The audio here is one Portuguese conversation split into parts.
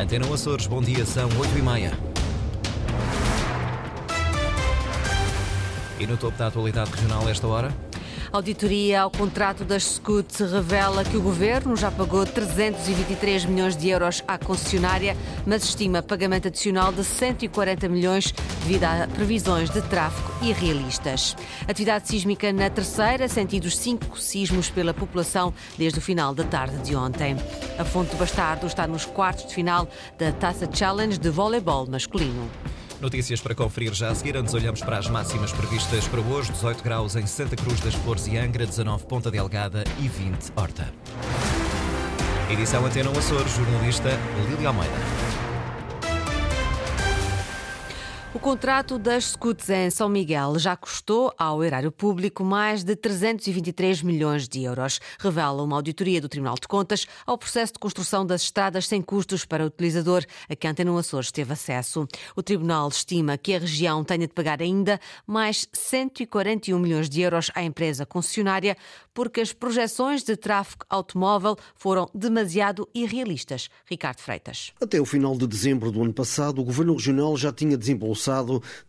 Antena Açores, bom dia, são 8 e meia. E no topo da atualidade regional, esta hora? Auditoria ao contrato das SCUT revela que o governo já pagou 323 milhões de euros à concessionária, mas estima pagamento adicional de 140 milhões devido a previsões de tráfego irrealistas. Atividade sísmica na terceira, sentidos cinco sismos pela população desde o final da tarde de ontem. A Fonte do Bastardo está nos quartos de final da Taça Challenge de voleibol masculino. Notícias para conferir já a seguir. Antes olhamos para as máximas previstas para hoje: 18 graus em Santa Cruz das Flores e Angra, 19 Ponta Delgada e 20 Horta. Edição Antena Açores, jornalista Lília Almeida. O contrato das SCUTs em São Miguel já custou ao erário público mais de 323 milhões de euros, revela uma auditoria do Tribunal de Contas ao processo de construção das estradas sem custos para o utilizador, a que Antena Açores teve acesso. O Tribunal estima que a região tenha de pagar ainda mais 141 milhões de euros à empresa concessionária porque as projeções de tráfego automóvel foram demasiado irrealistas. Ricardo Freitas. Até o final de dezembro do ano passado, o Governo Regional já tinha desembolsado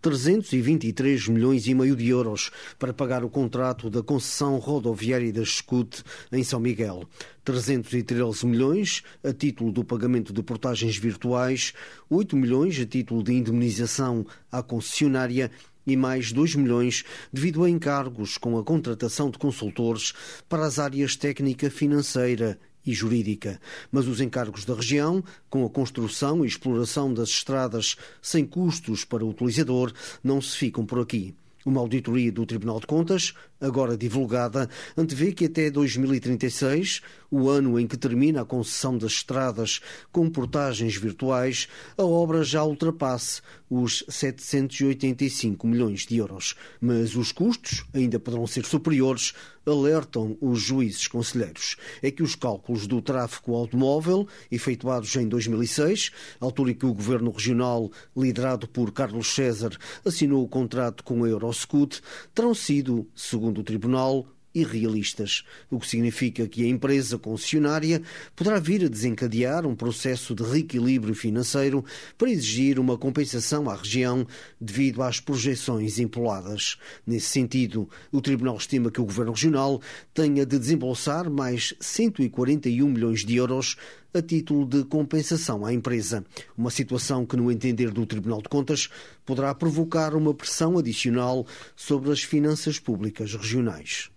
323 milhões e meio de euros para pagar o contrato da concessão rodoviária da SCUT em São Miguel. 313 milhões a título do pagamento de portagens virtuais, 8 milhões a título de indemnização à concessionária e mais 2 milhões devido a encargos com a contratação de consultores para as áreas técnica, financeira e jurídica. Mas os encargos da região, com a construção e exploração das estradas sem custos para o utilizador, não se ficam por aqui. Uma auditoria do Tribunal de Contas, agora divulgada, antevê que até 2036, o ano em que termina a concessão das estradas com portagens virtuais, a obra já ultrapasse os 785 milhões de euros. Mas os custos ainda poderão ser superiores, alertam os juízes conselheiros. É que os cálculos do tráfego automóvel, efetuados em 2006, altura em que o governo regional, liderado por Carlos César, assinou o contrato com a Euroscut, terão sido, segundo o tribunal, irrealistas, o que significa que a empresa concessionária poderá vir a desencadear um processo de reequilíbrio financeiro para exigir uma compensação à região devido às projeções empoladas. Nesse sentido, o Tribunal estima que o Governo Regional tenha de desembolsar mais 141 milhões de euros a título de compensação à empresa. Uma situação que, no entender do Tribunal de Contas, poderá provocar uma pressão adicional sobre as finanças públicas regionais.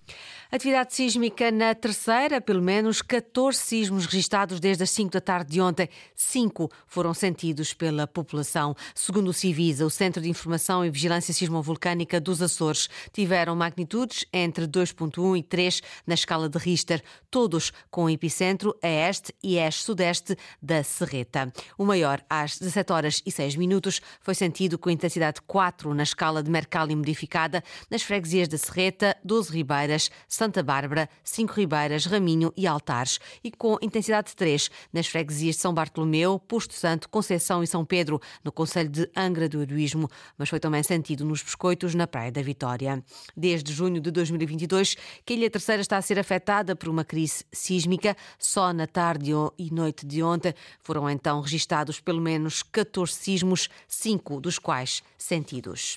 Atividade sísmica na terceira, pelo menos 14 sismos registados desde as 5 da tarde de ontem. Cinco foram sentidos pela população. Segundo o Civisa, o Centro de Informação e Vigilância Sismovolcânica dos Açores, tiveram magnitudes entre 2.1 e 3 na escala de Richter, todos com epicentro a este e a sudeste da Serreta. O maior, às 17 horas e 6 minutos, foi sentido com intensidade 4 na escala de Mercalli modificada nas freguesias da Serreta, 12 Ribeiras, Santa Bárbara, Cinco Ribeiras, Raminho e Altares, e com intensidade 3 nas freguesias de São Bartolomeu, Posto Santo, Conceição e São Pedro, no Conselho de Angra do Heroísmo, mas foi também sentido nos Biscoitos, na Praia da Vitória. Desde junho de 2022, que a Ilha Terceira está a ser afetada por uma crise sísmica. Só na tarde e noite de ontem foram então registados pelo menos 14 sismos, cinco dos quais sentidos.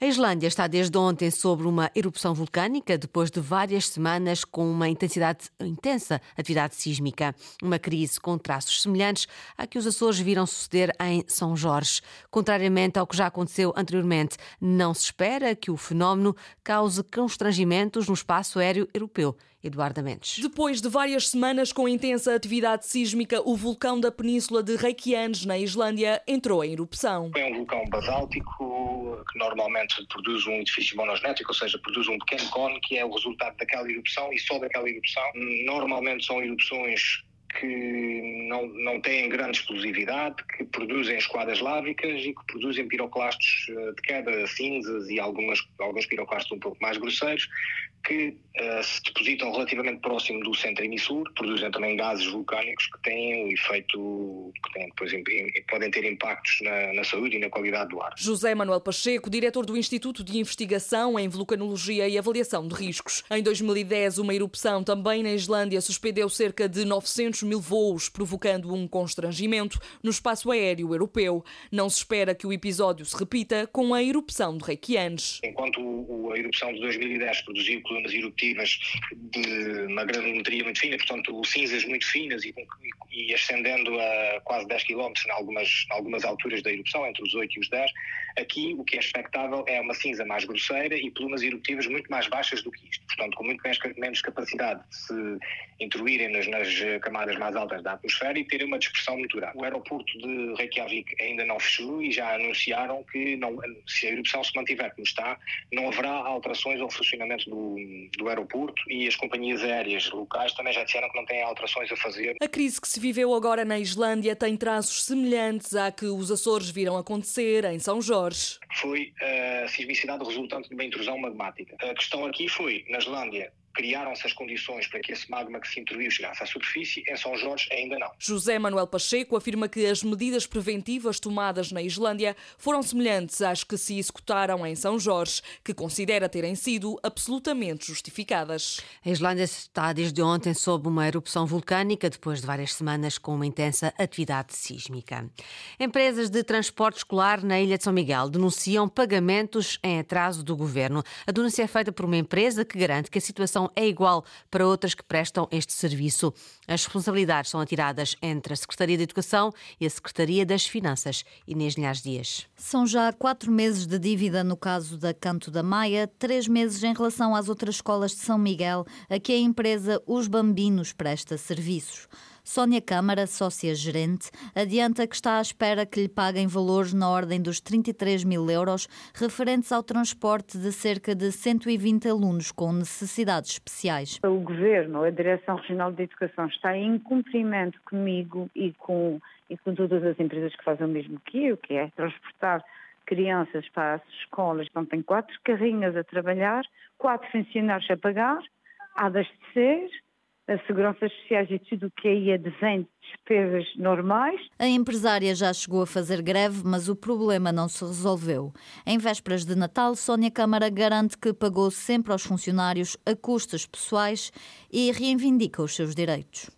A Islândia está desde ontem sobre uma erupção vulcânica, depois de várias semanas com uma intensidade intensa atividade sísmica. Uma crise com traços semelhantes à que os Açores viram suceder em São Jorge. Contrariamente ao que já aconteceu anteriormente, não se espera que o fenómeno cause constrangimentos no espaço aéreo europeu. Eduardo Mendes. Depois de várias semanas com intensa atividade sísmica, o vulcão da península de Reykjanes, na Islândia, entrou em erupção. É um vulcão basáltico que normalmente produz um edifício monosnético, ou seja, produz um pequeno cone que é o resultado daquela erupção e só daquela erupção. Normalmente são erupções que não, não têm grande explosividade, que produzem esquadas lávicas e que produzem piroclastos eh, de queda, cinzas e algumas, alguns piroclastos um pouco mais grosseiros, que uh, se depositam relativamente próximo do centro emissor, produzem também gases vulcânicos que têm o efeito que têm, depois, podem ter impactos na, na, saúde e na qualidade do ar. José Manuel Pacheco, diretor do Instituto de Investigação em Vulcanologia e Avaliação de Riscos. Em 2010, uma erupção também na Islândia suspendeu cerca de 900 mil voos, provocando um constrangimento no espaço aéreo europeu. Não se espera que o episódio se repita com a erupção de Reykjanes. Enquanto a erupção de 2010 produziu colunas eruptivas de uma granulometria muito fina, portanto cinzas muito finas e, e ascendendo a quase 10 km em algumas, algumas alturas da erupção, entre os 8 e os 10. Aqui o que é expectável é uma cinza mais grosseira e plumas eruptivas muito mais baixas do que isto, portanto com muito menos capacidade de se intruírem nas, nas camadas mais altas da atmosfera e terem uma dispersão muito grande. O aeroporto de Reykjavik ainda não fechou e já anunciaram que não, se a erupção se mantiver como está, não haverá alterações ao funcionamento do, do aeroporto e as companhias aéreas locais também já disseram que não têm alterações a fazer. A crise que se viveu agora na Islândia tem traços semelhantes à que os Açores viram acontecer em São Jorge. Foi a sismicidade resultante de uma intrusão magmática. A questão aqui foi, na Islândia, criaram-se as condições para que esse magma que se intruiu chegasse à superfície, em São Jorge ainda não. José Manuel Pacheco afirma que as medidas preventivas tomadas na Islândia foram semelhantes às que se executaram em São Jorge, que considera terem sido absolutamente justificadas. A Islândia está desde ontem sob uma erupção vulcânica, depois de várias semanas com uma intensa atividade sísmica. Empresas de transporte escolar na Ilha de São Miguel denunciam pagamentos em atraso do governo. A denúncia é feita por uma empresa que garante que a situação é igual para outras que prestam este serviço. As responsabilidades são atiradas entre a Secretaria de Educação e a Secretaria das Finanças. Inês Linhares Dias. São já quatro meses de dívida no caso da Canto da Maia, três meses em relação às outras escolas de São Miguel, a que a empresa Os Bambinos presta serviços. Sónia Câmara, sócia-gerente, adianta que está à espera que lhe paguem valores na ordem dos 33 mil euros referentes ao transporte de cerca de 120 alunos com necessidades especiais. O Governo, a Direção Regional de Educação, está em cumprimento comigo e com, e com todas as empresas que fazem o mesmo que eu, que é transportar crianças para as escolas. Então tem quatro carrinhas a trabalhar, quatro funcionários a pagar, de ser a segurança sociais e tudo o que aí advém de despesas normais. A empresária já chegou a fazer greve, mas o problema não se resolveu. Em vésperas de Natal, Sónia Câmara garante que pagou sempre aos funcionários a custos pessoais e reivindica os seus direitos.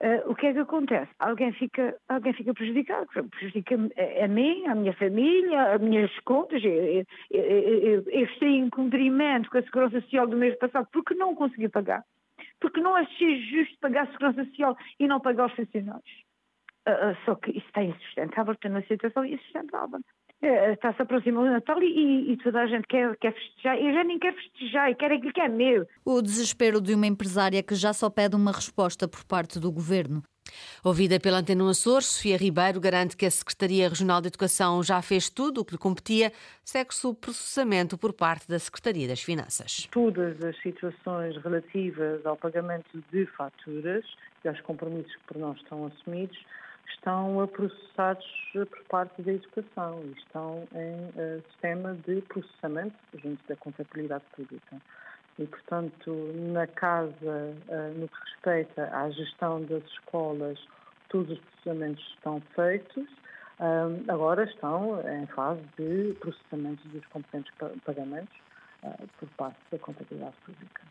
Uh, o que é que acontece? Alguém fica, alguém fica prejudicado, prejudica a, a mim, a minha família, as minhas contas. Eu, eu, eu, eu, estou em cumprimento com a Segurança Social do mês passado porque não consegui pagar porque não achei justo pagar a segurança social e não pagar os funcionários. Uh, uh, só que isso está insustentável, está numa situação insustentável. Uh, Está-se aproximando o Natal e, e, toda a gente quer, quer festejar. Eu já nem quero festejar, eu quero aquilo que é meu. O desespero de uma empresária que já só pede uma resposta por parte do governo. Ouvida pela Antena Açores, Sofia Ribeiro garante que a Secretaria Regional de Educação já fez tudo o que lhe competia, segue-se o processamento por parte da Secretaria das Finanças. Todas as situações relativas ao pagamento de faturas e aos compromissos que por nós estão assumidos estão processados por parte da educação e estão em uh, sistema de processamento junto da contabilidade pública e, portanto, na casa, eh, no que respeita à gestão das escolas, todos os processamentos estão feitos. Agora estão em fase de processamento dos competentes pagamentos por parte da contabilidade pública.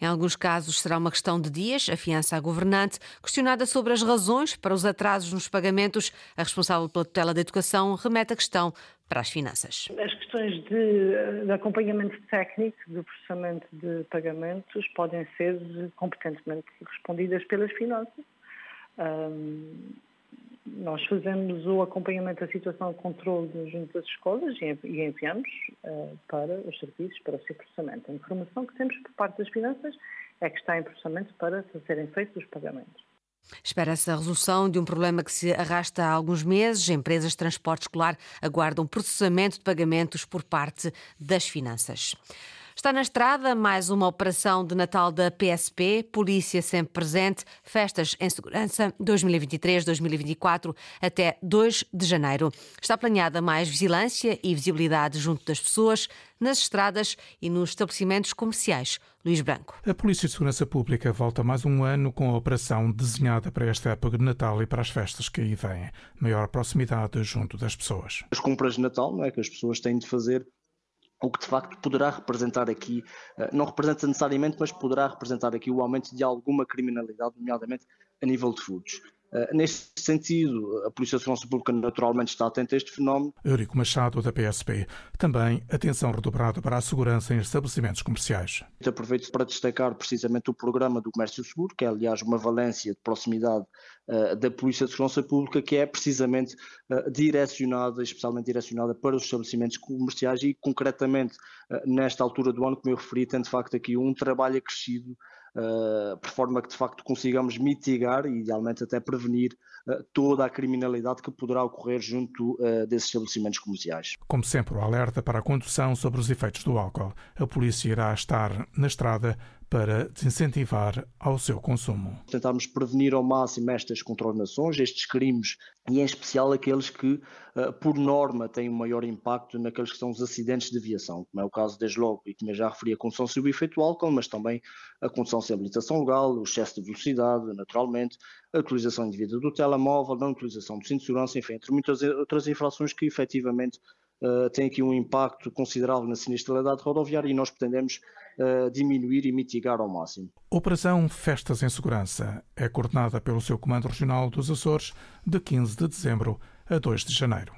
Em alguns casos será uma questão de dias, afiança a governante. Questionada sobre as razões para os atrasos nos pagamentos, a responsável pela tutela da educação remete a questão para as finanças. As questões de, de acompanhamento técnico do processamento de pagamentos podem ser competentemente respondidas pelas finanças. Um, nós fazemos o acompanhamento da situação de controle junto das escolas e enviamos uh, para os serviços, para o seu processamento. A informação que temos por parte das finanças é que está em processamento para serem feitos os pagamentos. Espera-se a resolução de um problema que se arrasta há alguns meses. Empresas de transporte escolar aguardam processamento de pagamentos por parte das finanças. Está na estrada mais uma operação de Natal da PSP, Polícia sempre presente, festas em segurança 2023-2024 até 2 de janeiro. Está planeada mais vigilância e visibilidade junto das pessoas, nas estradas e nos estabelecimentos comerciais. Luís Branco. A Polícia de Segurança Pública volta mais um ano com a operação desenhada para esta época de Natal e para as festas que aí vêm. Maior proximidade junto das pessoas. As compras de Natal, não é? Que as pessoas têm de fazer o que de facto poderá representar aqui, eh, não representa necessariamente, mas poderá representar aqui o aumento de alguma criminalidade, nomeadamente a nível de furtos. Eh, neste sentido, a Polícia de Segurança Pública naturalmente está atenta a este fenómeno. Eurico Machado, da PSP. Também atenção redobrada para a segurança em estabelecimentos comerciais. Aproveito para destacar precisamente o programa do Comércio Seguro, que é aliás uma valência de proximidade uh, da Polícia de Segurança Pública, que é precisamente uh, direcionada, especialmente direcionada para os estabelecimentos comerciais e concretamente uh, nesta altura do ano, como eu referi, tem de facto aqui um trabalho acrescido uh, por forma que de facto consigamos mitigar e idealmente até prevenir uh, toda a criminalidade que poderá ocorrer junto uh, desses estabelecimentos comerciais. Como sempre, o alerta para a condução sobre os efeitos do álcool. A polícia irá estar na estrada para desincentivar ao seu consumo. Tentarmos prevenir ao máximo estas contornações, estes crimes, e em especial aqueles que, eh, por norma, têm um maior impacto naqueles que são os acidentes de aviação, como é o caso, desde logo, e que já referi, a condução sob efeito álcool, mas também a condução sem habilitação legal, o excesso de velocidade, naturalmente, a utilização indevida do telemóvel, não utilização do cinto de segurança, enfim, entre muitas outras infrações que efetivamente uh, têm aqui um impacto considerável na sinistralidade rodoviária e nós pretendemos uh, diminuir e mitigar ao máximo. Operação Festas em Segurança é coordenada pelo seu Comando Regional dos Açores de 15 de dezembro a 2 de janeiro.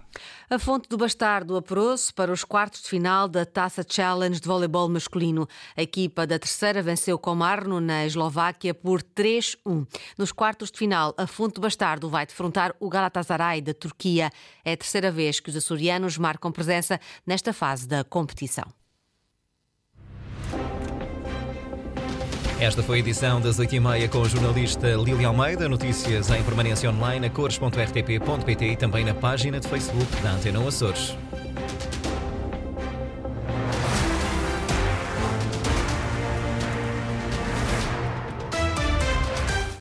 A Fonte do Bastardo apurou-se para os quartos de final da Taça Challenge de voleibol masculino. A equipa da terceira venceu Komarno na Eslováquia por 3-1. Nos quartos de final, a Fonte do Bastardo vai defrontar o Galatasaray da Turquia. É a terceira vez que os açorianos marcam presença nesta fase da competição. Esta foi a edição das 8h30 com o jornalista Lili Almeida. Notícias em permanência online a cores.rtp.pt e também na página de Facebook da Antena Açores.